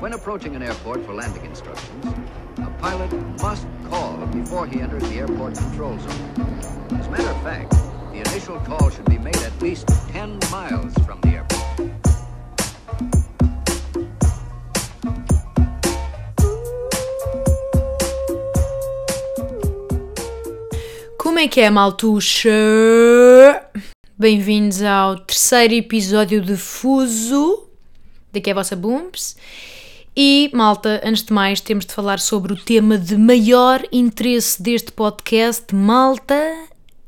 When approaching an airport for landing instructions, a pilot must call before he enters the airport control zone. As a matter of fact, the initial call should be made at least 10 miles from the airport. Como é que é, maltuxa? Bem-vindos ao terceiro episódio de Fuso. Daqui é a vossa Booms. E, malta, antes de mais, temos de falar sobre o tema de maior interesse deste podcast. Malta,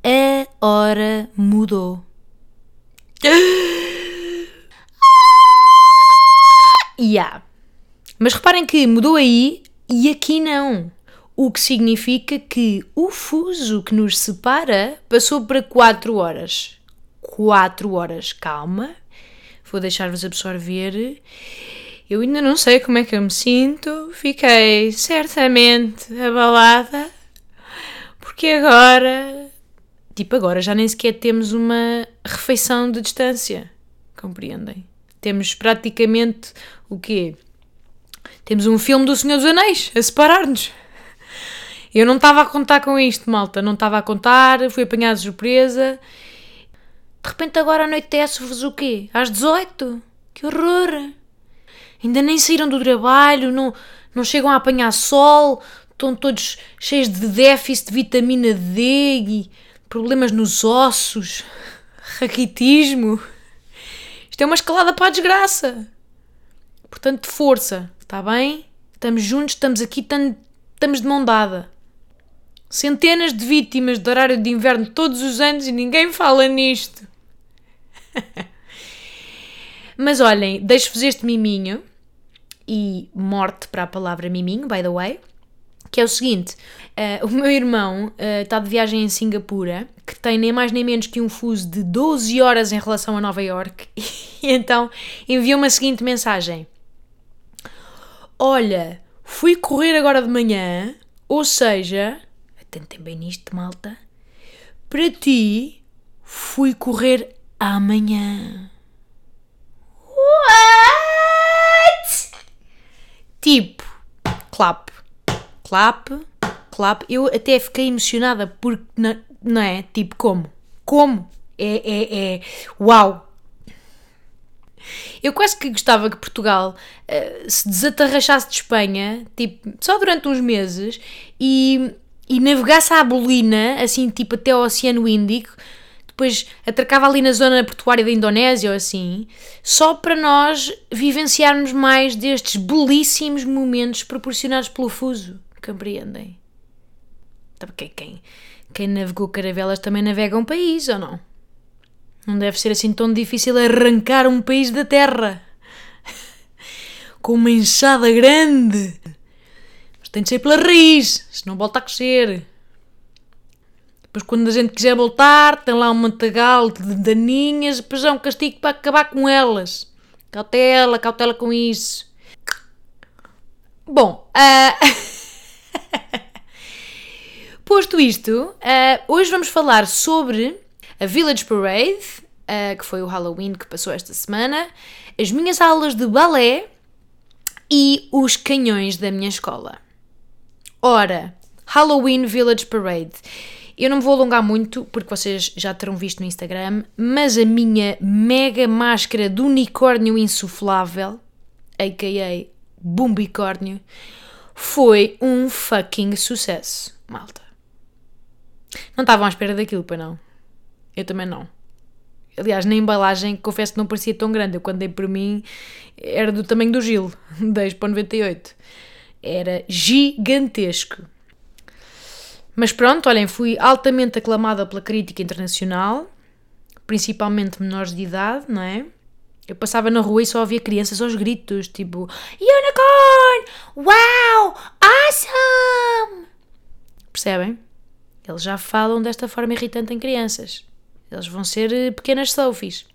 a hora mudou. Yeah. Mas reparem que mudou aí e aqui não. O que significa que o fuso que nos separa passou para 4 horas. 4 horas, calma. Vou deixar-vos absorver. Eu ainda não sei como é que eu me sinto. Fiquei certamente abalada. Porque agora. Tipo, agora já nem sequer temos uma refeição de distância. Compreendem? Temos praticamente o quê? Temos um filme do Senhor dos Anéis a separar-nos. Eu não estava a contar com isto, malta. Não estava a contar, fui apanhada de surpresa. De repente agora anoitece-vos o quê? Às 18? Que horror! Ainda nem saíram do trabalho, não, não chegam a apanhar sol, estão todos cheios de déficit de vitamina D e problemas nos ossos, raquitismo. Isto é uma escalada para a desgraça. Portanto, força, está bem? Estamos juntos, estamos aqui, estamos de mão dada. Centenas de vítimas de horário de inverno todos os anos e ninguém fala nisto. Mas olhem, deixo-vos este miminho e morte para a palavra miminho, by the way, que é o seguinte: uh, o meu irmão uh, está de viagem em Singapura, que tem nem mais nem menos que um fuso de 12 horas em relação a Nova York, e então enviou-me a seguinte mensagem: Olha, fui correr agora de manhã, ou seja, atentem bem nisto, malta, para ti fui correr amanhã. What? Tipo, clap, clap, clap. Eu até fiquei emocionada porque, não, não é? Tipo, como? Como? É, é, é. Uau! Eu quase que gostava que Portugal uh, se desatarrachasse de Espanha, tipo, só durante uns meses e, e navegasse à bolina, assim, tipo, até ao Oceano Índico, depois atracava ali na zona portuária da Indonésia ou assim, só para nós vivenciarmos mais destes belíssimos momentos proporcionados pelo fuso. Compreendem? Porque então, quem, quem navegou caravelas também navega um país, ou não? Não deve ser assim tão difícil arrancar um país da terra. Com uma enxada grande. Mas tem de ser pela raiz, senão volta a crescer. Depois, quando a gente quiser voltar, tem lá um matagal de daninhas, depois é um castigo para acabar com elas. Cautela, cautela com isso. Bom, uh... posto isto, uh, hoje vamos falar sobre a Village Parade, uh, que foi o Halloween que passou esta semana, as minhas aulas de balé e os canhões da minha escola. Ora, Halloween Village Parade. Eu não me vou alongar muito, porque vocês já terão visto no Instagram, mas a minha mega máscara de unicórnio insuflável, a.k.a. Bumbicórnio, foi um fucking sucesso, malta. Não estavam à espera daquilo, para não. Eu também não. Aliás, na embalagem, confesso que não parecia tão grande. Eu, quando dei por mim, era do tamanho do Gil, 10 para 98. Era gigantesco. Mas pronto, olhem, fui altamente aclamada pela crítica internacional, principalmente menores de idade, não é? Eu passava na rua e só ouvia crianças aos gritos, tipo Unicorn! Wow! Awesome! Percebem? Eles já falam desta forma irritante em crianças. Eles vão ser eh, pequenas selfies.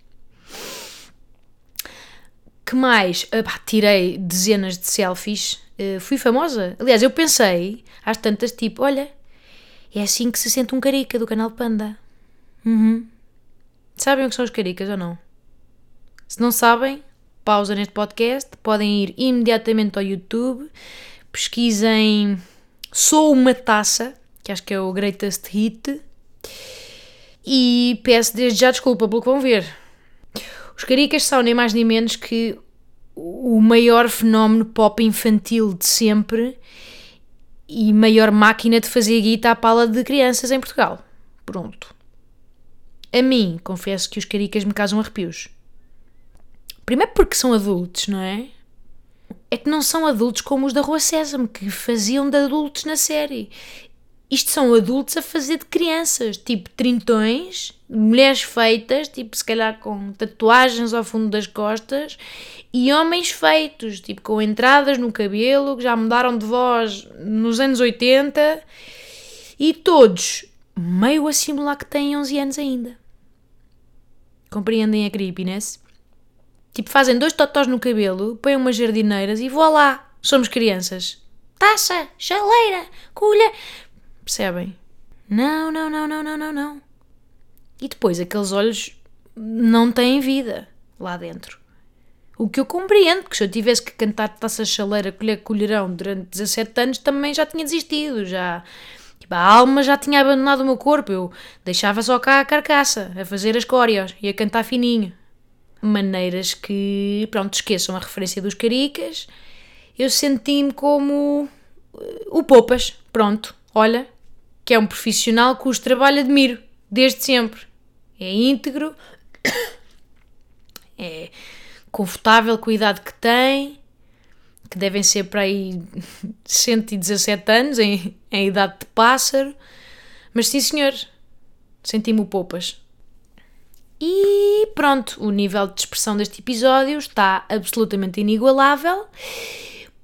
Que mais? Ah, tirei dezenas de selfies. Uh, fui famosa. Aliás, eu pensei, às tantas, tipo, olha, é assim que se sente um carica do canal Panda. Uhum. Sabem o que são os caricas ou não? Se não sabem, pausa neste podcast, podem ir imediatamente ao YouTube, pesquisem Sou uma taça, que acho que é o Greatest Hit, e peço desde já desculpa pelo que vão ver. Os Caricas são nem mais nem menos que o maior fenómeno pop infantil de sempre e maior máquina de fazer guita à pala de crianças em Portugal. Pronto. A mim, confesso que os caricas me causam arrepios. Primeiro porque são adultos, não é? É que não são adultos como os da Rua Sésamo, que faziam de adultos na série. Isto são adultos a fazer de crianças, tipo trintões, mulheres feitas, tipo se calhar com tatuagens ao fundo das costas, e homens feitos, tipo com entradas no cabelo, que já mudaram de voz nos anos 80, e todos meio a simular que têm 11 anos ainda. Compreendem a creepiness? Tipo, fazem dois totós no cabelo, põem umas jardineiras e vou lá, somos crianças. Taça, chaleira, colher. Percebem? Não, não, não, não, não, não, não. E depois aqueles olhos não têm vida lá dentro. O que eu compreendo, porque se eu tivesse que cantar taça chaleira, colher colherão durante 17 anos, também já tinha desistido, já Tipo, a alma já tinha abandonado o meu corpo, eu deixava só cá a carcaça, a fazer as córeas e a cantar fininho. Maneiras que, pronto, esqueçam a referência dos caricas. Eu senti-me como eh, o Poupas, pronto, olha, que é um profissional cujo trabalho admiro, desde sempre. É íntegro, é confortável com a idade que tem, que devem ser para aí 117 anos, em, em idade de pássaro. Mas sim, senhor, senti-me poupas. E pronto, o nível de expressão deste episódio está absolutamente inigualável.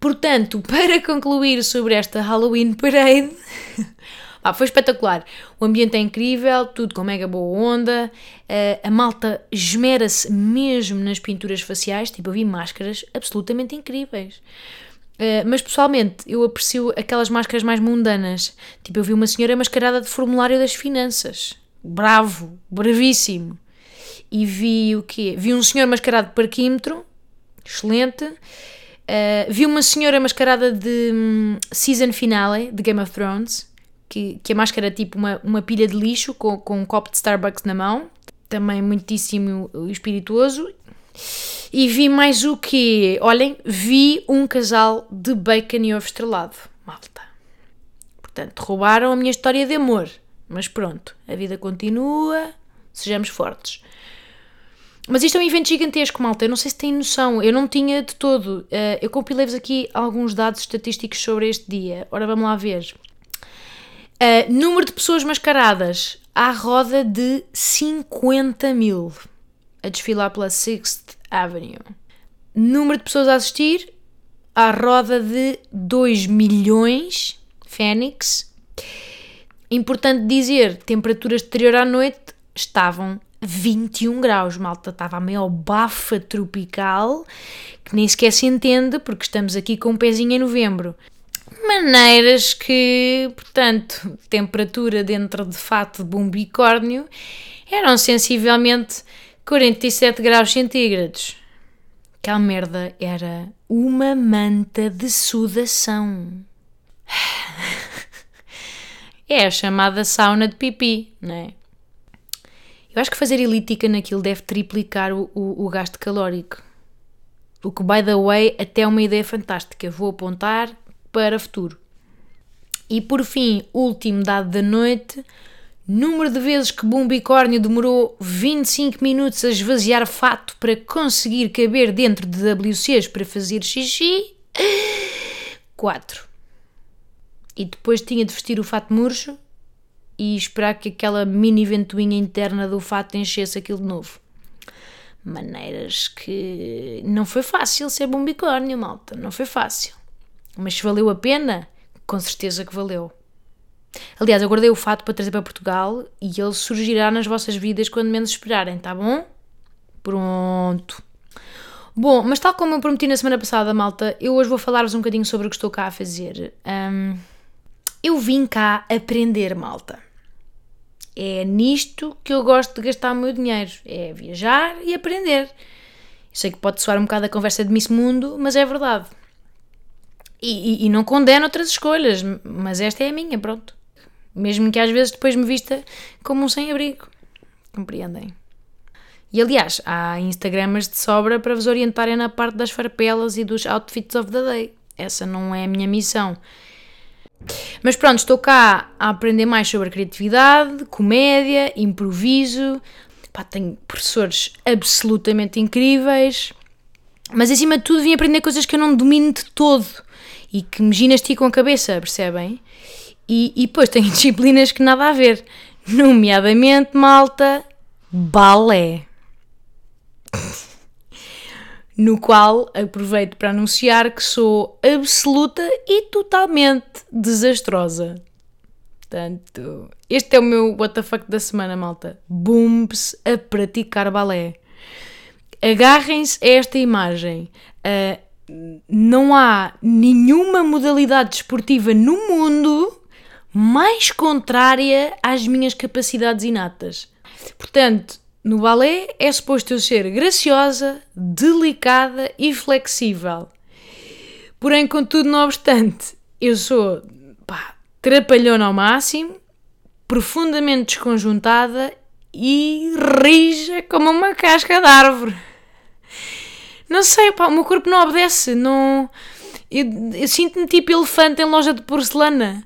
Portanto, para concluir sobre esta Halloween Parade, Ah, foi espetacular. O ambiente é incrível, tudo com mega boa onda. Uh, a malta esmera-se mesmo nas pinturas faciais. Tipo, eu vi máscaras absolutamente incríveis. Uh, mas pessoalmente, eu aprecio aquelas máscaras mais mundanas. Tipo, eu vi uma senhora mascarada de formulário das finanças. Bravo, bravíssimo. E vi o quê? Vi um senhor mascarado de parquímetro. Excelente. Uh, vi uma senhora mascarada de um, season finale de Game of Thrones que, que a máscara é tipo uma, uma pilha de lixo com, com um copo de Starbucks na mão, também muitíssimo espirituoso. E vi mais o que? Olhem, vi um casal de bacon e ovo estrelado, malta. Portanto, roubaram a minha história de amor. Mas pronto, a vida continua, sejamos fortes. Mas isto é um evento gigantesco, malta. Eu não sei se têm noção. Eu não tinha de todo. Uh, eu compilei-vos aqui alguns dados estatísticos sobre este dia. Ora, vamos lá ver. Uh, número de pessoas mascaradas. À roda de 50 mil. A desfilar pela Sixth Avenue. Número de pessoas a assistir? À roda de 2 milhões, Fênix. Importante dizer, temperaturas exterior à noite estavam 21 graus, malta, estava a meio bafa tropical, que nem sequer se entende, porque estamos aqui com um pezinho em novembro maneiras que, portanto, temperatura dentro de fato de um bicórnio eram sensivelmente 47 graus centígrados. Aquela merda era uma manta de sudação. É a chamada sauna de pipi, não é? Eu acho que fazer elítica naquilo deve triplicar o, o, o gasto calórico. O que, by the way, até é uma ideia fantástica. Vou apontar para futuro. E por fim, último dado da noite, número de vezes que Bumbicórnio demorou 25 minutos a esvaziar fato para conseguir caber dentro de WCs para fazer xixi? 4. E depois tinha de vestir o fato murcho e esperar que aquela mini ventoinha interna do fato enchesse aquilo de novo. Maneiras que não foi fácil ser Bumbicórnio, malta, não foi fácil. Mas se valeu a pena, com certeza que valeu. Aliás, eu guardei o fato para trazer para Portugal e ele surgirá nas vossas vidas quando menos esperarem, tá bom? Pronto. Bom, mas tal como eu prometi na semana passada, malta, eu hoje vou falar-vos um bocadinho sobre o que estou cá a fazer. Um, eu vim cá aprender, malta. É nisto que eu gosto de gastar o meu dinheiro. É viajar e aprender. sei que pode soar um bocado a conversa de Miss Mundo, mas é verdade. E, e, e não condeno outras escolhas, mas esta é a minha, pronto. Mesmo que às vezes depois me vista como um sem-abrigo. Compreendem? E aliás, há Instagramers de sobra para vos orientarem na parte das farpelas e dos outfits of the day. Essa não é a minha missão. Mas pronto, estou cá a aprender mais sobre criatividade, comédia, improviso. Pá, tenho professores absolutamente incríveis. Mas acima de tudo vim aprender coisas que eu não domino de todo e que me ginasticam a cabeça, percebem? E, e depois tenho disciplinas que nada a ver, nomeadamente, malta, balé. no qual aproveito para anunciar que sou absoluta e totalmente desastrosa. Portanto, este é o meu WTF da semana, malta. Booms a praticar balé. Agarrem-se a esta imagem. Uh, não há nenhuma modalidade desportiva no mundo mais contrária às minhas capacidades inatas. Portanto, no balé é suposto eu ser graciosa, delicada e flexível. Porém, contudo, não obstante, eu sou pá, trapalhona ao máximo, profundamente desconjuntada e rija como uma casca de árvore. Não sei, pá, o meu corpo não obedece, não... Eu, eu sinto-me tipo elefante em loja de porcelana.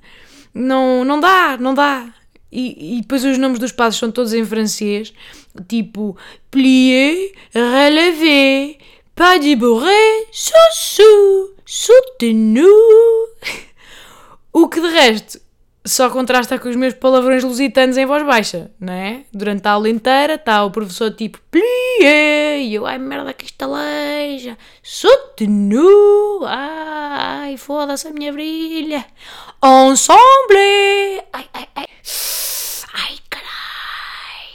Não, não dá, não dá. E, e depois os nomes dos passos são todos em francês, tipo plié, relevé, pas de bourré, sous, soutenu. O que de resto só contrasta com os meus palavrões lusitanos em voz baixa, não é? Durante a aula inteira está o professor tipo plié, e eu, ai merda que estaleja, soutenu, ai foda-se a minha brilha, ensemble, ai ai ai. Ai, carai.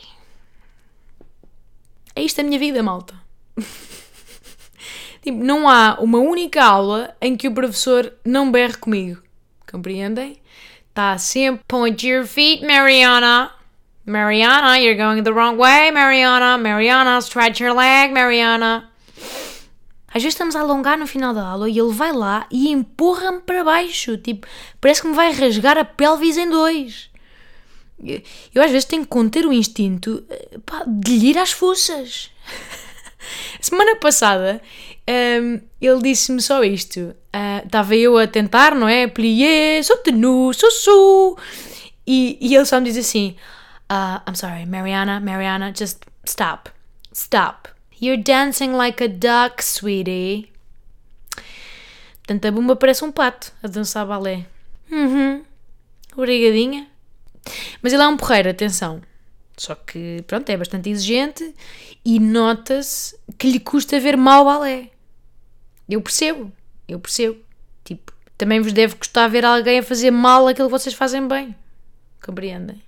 É isto a minha vida, malta. tipo, não há uma única aula em que o professor não berre comigo. Compreendem? Está sempre point your feet, Mariana. Mariana, you're going the wrong way, Mariana. Mariana, stretch your leg, Mariana. Às vezes estamos a alongar no final da aula e ele vai lá e empurra-me para baixo. Tipo, parece que me vai rasgar a pelvis em dois. Eu às vezes tenho que conter o instinto eh, pá, de lhe ir às fuças. Semana passada um, ele disse-me só isto. Estava uh, eu a tentar, não é? Plié, soutenu, sussu. E, e ele só me diz assim: uh, I'm sorry, Mariana, Mariana, just stop. Stop. You're dancing like a duck, sweetie. Portanto, a bomba parece um pato a dançar balé. Uhum. Obrigadinha. Mas ele é um porreiro, atenção. Só que, pronto, é bastante exigente e nota-se que lhe custa ver mal balé. Eu percebo, eu percebo. Tipo, também vos deve custar ver alguém a fazer mal aquilo que vocês fazem bem. Compreendem?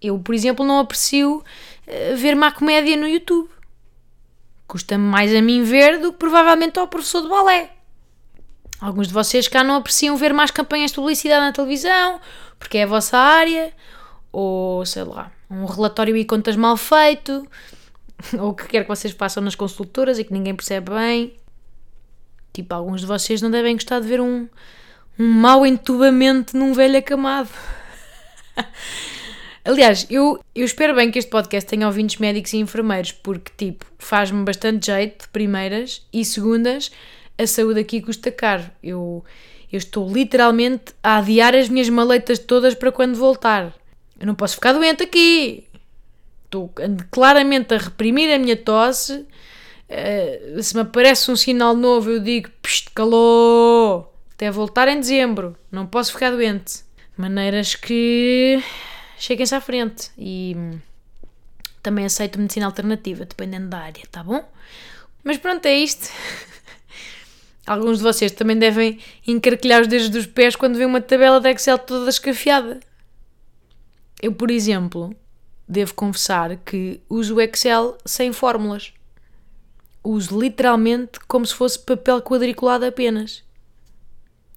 Eu, por exemplo, não aprecio uh, ver má comédia no YouTube. Custa-me mais a mim ver do que provavelmente ao professor de balé. Alguns de vocês cá não apreciam ver mais campanhas de publicidade na televisão, porque é a vossa área, ou sei lá, um relatório e contas mal feito, ou o que quer que vocês façam nas consultoras e que ninguém percebe bem. Tipo, alguns de vocês não devem gostar de ver um, um mau entubamento num velho acamado. Aliás, eu, eu espero bem que este podcast tenha ouvintes médicos e enfermeiros, porque, tipo, faz-me bastante jeito, primeiras, e segundas, a saúde aqui custa caro. Eu, eu estou literalmente a adiar as minhas maletas todas para quando voltar. Eu não posso ficar doente aqui. Estou claramente a reprimir a minha tosse. Uh, se me aparece um sinal novo, eu digo: Psst, calou! Até voltar em dezembro. Não posso ficar doente. Maneiras que cheguem-se à frente. E hum, também aceito medicina alternativa, dependendo da área, tá bom? Mas pronto, é isto. Alguns de vocês também devem encarquilhar os dedos dos pés quando vêem uma tabela de Excel toda escafiada. Eu, por exemplo, devo confessar que uso o Excel sem fórmulas. Uso literalmente como se fosse papel quadriculado apenas.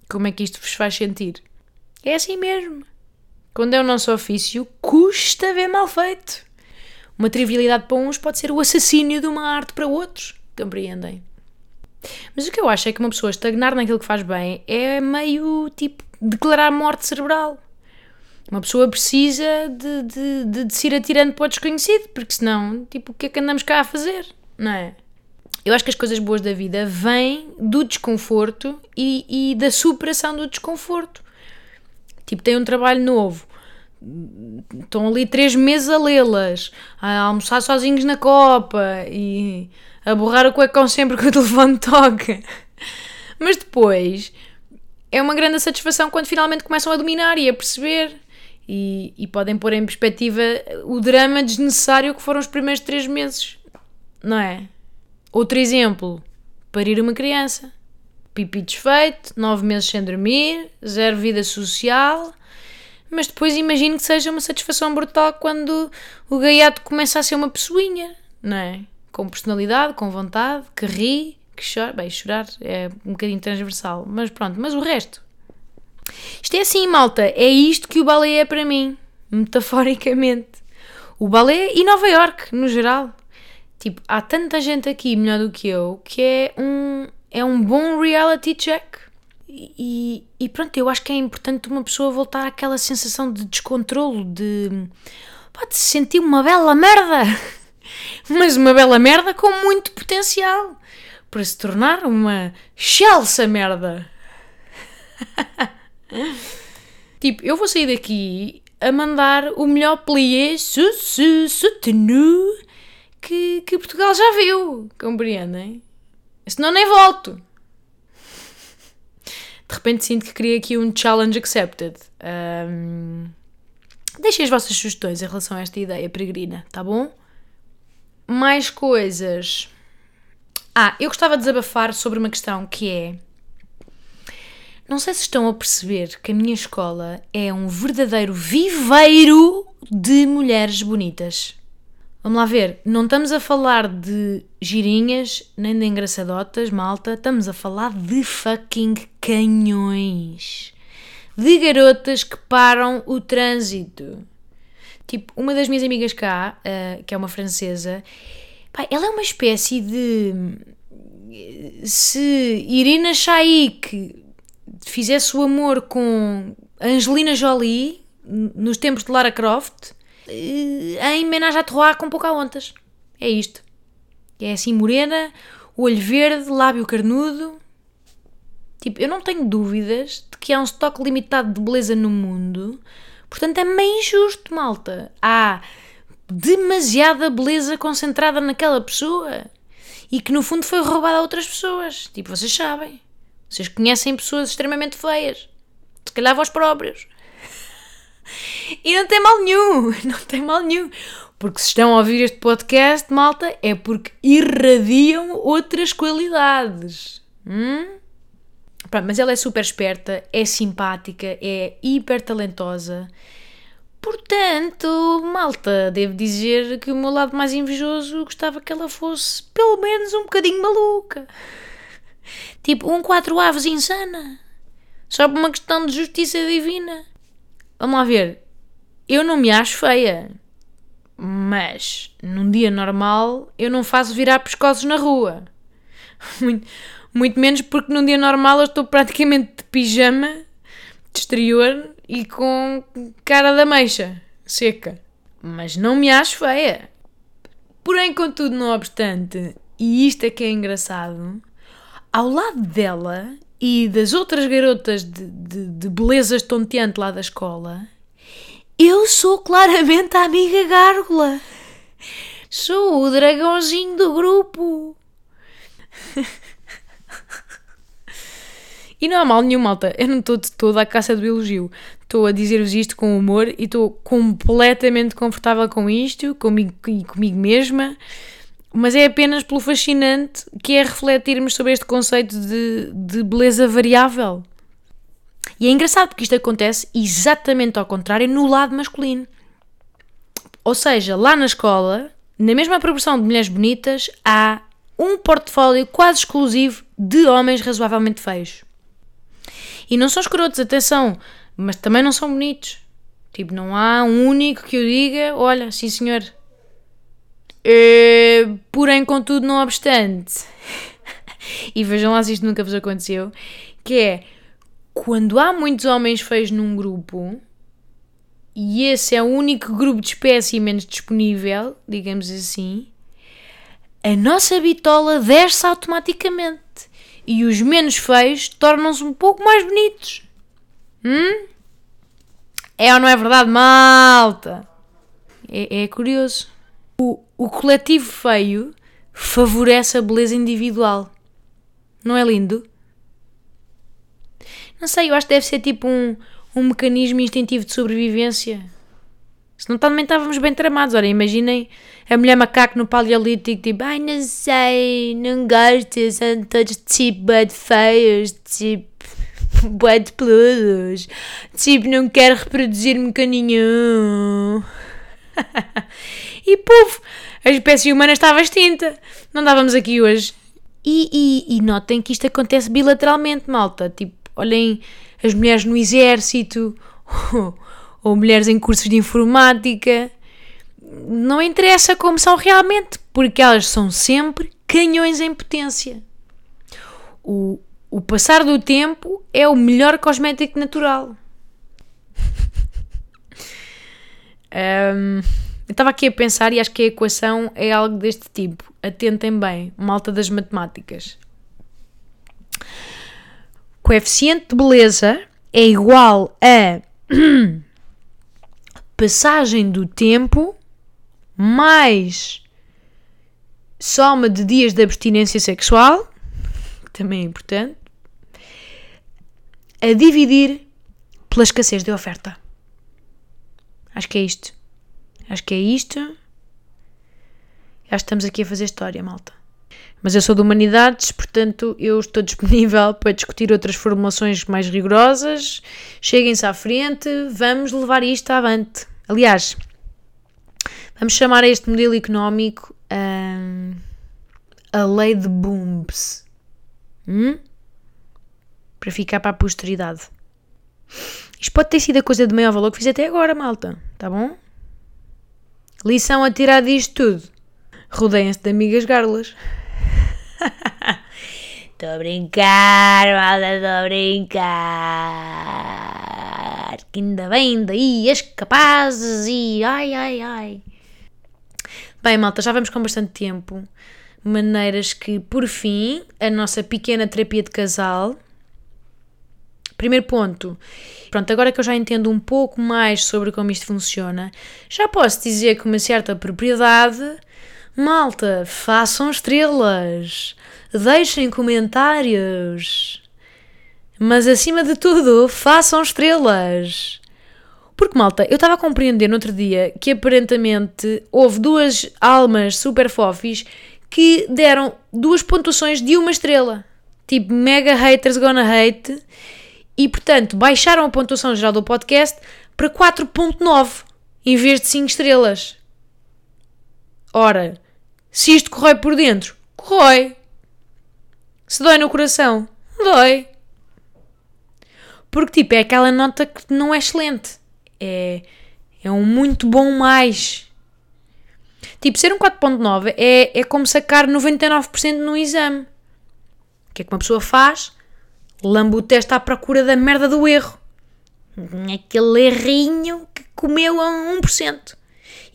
Como é que isto vos faz sentir? É assim mesmo. Quando é o nosso ofício, custa ver mal feito. Uma trivialidade para uns pode ser o assassínio de uma arte para outros. Compreendem? Mas o que eu acho é que uma pessoa estagnar naquilo que faz bem é meio tipo declarar morte cerebral. Uma pessoa precisa de, de, de, de se ir atirando para o desconhecido, porque senão, tipo, o que é que andamos cá a fazer? Não é? Eu acho que as coisas boas da vida vêm do desconforto e, e da superação do desconforto. Tipo, tem um trabalho novo, estão ali três meses a lê-las, a almoçar sozinhos na copa e a borrar o cuecão sempre que o telefone toca. Mas depois é uma grande satisfação quando finalmente começam a dominar e a perceber. E, e podem pôr em perspectiva o drama desnecessário que foram os primeiros três meses, não é? Outro exemplo, parir uma criança. Pipi desfeito, nove meses sem dormir, zero vida social, mas depois imagino que seja uma satisfação brutal quando o gaiato começa a ser uma pessoinha, não é? Com personalidade, com vontade, que ri, que chora. Bem, chorar é um bocadinho transversal, mas pronto, mas o resto. Isto é assim, malta, é isto que o balé é para mim, metaforicamente. O balé e Nova York, no geral. Tipo, há tanta gente aqui melhor do que eu que é um, é um bom reality check. E, e pronto, eu acho que é importante uma pessoa voltar àquela sensação de descontrolo, de, pá, de se sentir uma bela merda. Mas uma bela merda com muito potencial para se tornar uma chalsa merda. tipo, eu vou sair daqui a mandar o melhor plié soutenu que, que Portugal já viu. Compreendem? Senão nem volto. De repente sinto que queria aqui um challenge accepted. Um, deixem as vossas sugestões em relação a esta ideia peregrina, tá bom? Mais coisas. Ah, eu gostava de desabafar sobre uma questão que é. Não sei se estão a perceber que a minha escola é um verdadeiro viveiro de mulheres bonitas. Vamos lá ver, não estamos a falar de girinhas nem de engraçadotas, malta, estamos a falar de fucking canhões. De garotas que param o trânsito. Tipo, uma das minhas amigas cá, uh, que é uma francesa, pá, ela é uma espécie de. Se Irina Shayk fizesse o amor com Angelina Jolie nos tempos de Lara Croft em Menage à Trois com Pocahontas. É isto. É assim, morena, olho verde, lábio carnudo. Tipo, eu não tenho dúvidas de que há um estoque limitado de beleza no mundo. Portanto, é meio injusto, malta. Há demasiada beleza concentrada naquela pessoa e que no fundo foi roubada a outras pessoas. Tipo, vocês sabem. Vocês conhecem pessoas extremamente feias. Se calhar vós próprios. E não tem mal nenhum, não tem mal nenhum. Porque se estão a ouvir este podcast, malta, é porque irradiam outras qualidades. Hum? Pronto, mas ela é super esperta, é simpática, é hiper talentosa. Portanto, malta, devo dizer que o meu lado mais invejoso gostava que ela fosse pelo menos um bocadinho maluca. Tipo, um quatro aves insana. Só por uma questão de justiça divina. Vamos lá ver. Eu não me acho feia. Mas, num dia normal, eu não faço virar pescoços na rua. Muito, muito menos porque num dia normal eu estou praticamente de pijama, de exterior e com cara da meixa, seca. Mas não me acho feia. Porém, contudo, não obstante, e isto é que é engraçado, ao lado dela e das outras garotas de, de, de beleza estonteante lá da escola, eu sou claramente a amiga gárgula. Sou o dragãozinho do grupo. e não há mal nenhum, malta. Eu não estou de toda a caça do elogio. Estou a dizer-vos isto com humor e estou completamente confortável com isto, comigo comigo mesma mas é apenas pelo fascinante que é refletirmos sobre este conceito de, de beleza variável. E é engraçado porque isto acontece exatamente ao contrário no lado masculino. Ou seja, lá na escola, na mesma proporção de mulheres bonitas, há um portfólio quase exclusivo de homens razoavelmente feios. E não são escrotos, atenção, mas também não são bonitos. Tipo, não há um único que eu diga: olha, sim senhor, Uh, porém, contudo, não obstante, e vejam lá se isto nunca vos aconteceu, que é quando há muitos homens feios num grupo e esse é o único grupo de espécimens disponível, digamos assim, a nossa bitola desce automaticamente e os menos feios tornam-se um pouco mais bonitos. Hum? É ou não é verdade, malta? É, é curioso. O, o coletivo feio favorece a beleza individual. Não é lindo? Não sei, eu acho que deve ser tipo um, um mecanismo instintivo de sobrevivência. Se não também estávamos bem tramados. Ora, imaginem a mulher macaco no paleolítico, tipo, ai não sei, não gosto, são todos tipo bad feios, tipo, bad peludos, tipo, não quero reproduzir-me com nenhum. e puf, a espécie humana estava extinta. Não estávamos aqui hoje. E, e, e notem que isto acontece bilateralmente, malta. Tipo, olhem as mulheres no exército, ou, ou mulheres em cursos de informática. Não interessa como são realmente, porque elas são sempre canhões em potência. O, o passar do tempo é o melhor cosmético natural. Um, eu estava aqui a pensar e acho que a equação é algo deste tipo. Atentem bem, malta das matemáticas coeficiente de beleza é igual a passagem do tempo mais soma de dias de abstinência sexual, que também é importante, a dividir pela escassez de oferta. Acho que é isto. Acho que é isto. Acho que estamos aqui a fazer história, malta. Mas eu sou de humanidades, portanto eu estou disponível para discutir outras formulações mais rigorosas. Cheguem-se à frente, vamos levar isto avante. Aliás, vamos chamar a este modelo económico hum, a lei de Booms. Hum? Para ficar para a posteridade. Isto pode ter sido a coisa de maior valor que fiz até agora, malta. Tá bom? Lição a tirar disto tudo. Rodeiem-se de amigas garlas. Estou a brincar, malta, estou a brincar. Que ainda bem daí as capazes e ai, ai, ai. Bem, malta, já vamos com bastante tempo. Maneiras que, por fim, a nossa pequena terapia de casal. Primeiro ponto. Pronto, agora que eu já entendo um pouco mais sobre como isto funciona, já posso dizer com uma certa propriedade Malta, façam estrelas, deixem comentários. Mas acima de tudo, façam estrelas. Porque, malta, eu estava a compreender no outro dia que aparentemente houve duas almas super fofis que deram duas pontuações de uma estrela. Tipo, mega haters gonna hate. E, portanto, baixaram a pontuação geral do podcast para 4.9 em vez de 5 estrelas. Ora, se isto corrói por dentro, corrói. Se dói no coração, dói. Porque, tipo, é aquela nota que não é excelente. É, é um muito bom mais. Tipo, ser um 4.9 é, é como sacar 99% no exame. O que é que uma pessoa faz? Lambe o teste à procura da merda do erro. Aquele errinho que comeu a 1%.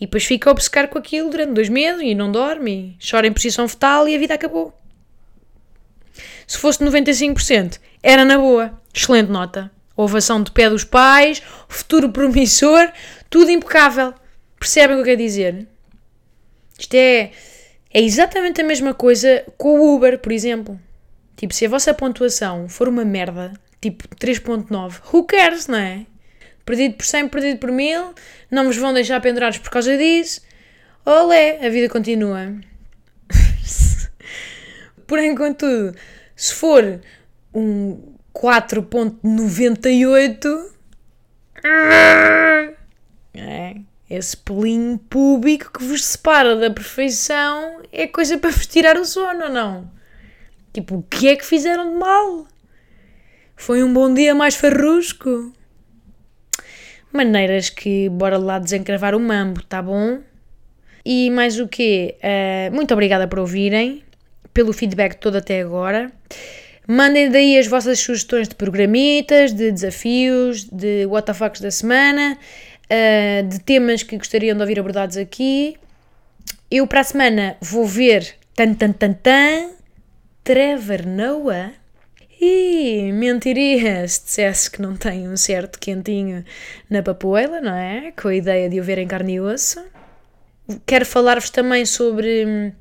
E depois fica a obcecar com aquilo durante dois meses e não dorme, e chora em posição fetal e a vida acabou. Se fosse 95%, era na boa. Excelente nota. Ovação de pé dos pais, futuro promissor, tudo impecável. Percebem o que eu quero dizer? Isto é, é exatamente a mesma coisa com o Uber, por exemplo. Tipo, se a vossa pontuação for uma merda, tipo 3.9, who cares, não é? Perdido por 100, perdido por 1000, não vos vão deixar pendurados por causa disso. Olé, a vida continua. Porém, contudo, se for um 4.98, é, esse pelinho público que vos separa da perfeição é coisa para vos tirar o sono, não? Tipo, o que é que fizeram de mal? Foi um bom dia mais farrusco? maneiras que bora lá desencravar o mambo, tá bom? E mais o quê? Uh, muito obrigada por ouvirem, pelo feedback todo até agora. Mandem daí as vossas sugestões de programitas, de desafios, de WTFs da semana, uh, de temas que gostariam de ouvir abordados aqui. Eu para a semana vou ver tan tan tan tan Trevor Noah. E mentiria se dissesse que não tem um certo quentinho na papoela, não é? Com a ideia de o ver em carne e osso. Quero falar-vos também sobre hum,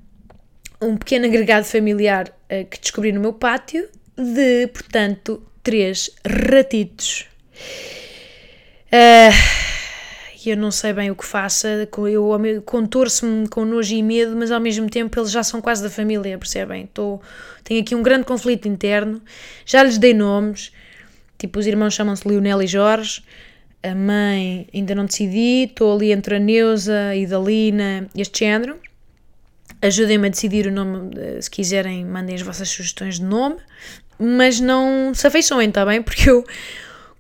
um pequeno agregado familiar uh, que descobri no meu pátio, de, portanto, três ratitos. Uh, e eu não sei bem o que faça, eu contorço-me com nojo e medo, mas ao mesmo tempo eles já são quase da família, percebem? Tô, tenho aqui um grande conflito interno, já lhes dei nomes, tipo os irmãos chamam-se Lionel e Jorge, a mãe ainda não decidi, estou ali entre a Neuza e Dalina, este género. Ajudem-me a decidir o nome, se quiserem, mandem as vossas sugestões de nome, mas não se afeiçoem, está bem? Porque eu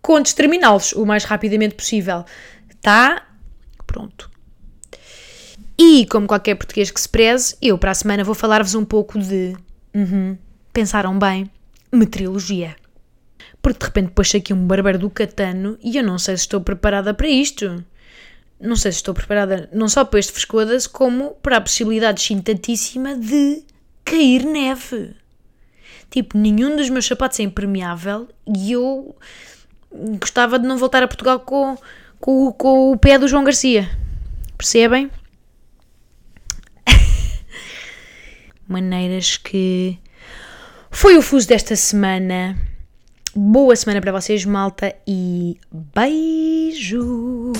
conto exterminá-los o mais rapidamente possível. Tá? Pronto. E, como qualquer português que se preze, eu para a semana vou falar-vos um pouco de. Uhum, pensaram bem? Meteorologia. Porque de repente pôs aqui um bárbaro do catano e eu não sei se estou preparada para isto. Não sei se estou preparada não só para este frescodas, como para a possibilidade chintantíssima de cair neve. Tipo, nenhum dos meus sapatos é impermeável e eu gostava de não voltar a Portugal com com, com o pé do João Garcia. Percebem? Maneiras que. Foi o fuso desta semana. Boa semana para vocês, malta, e beijo!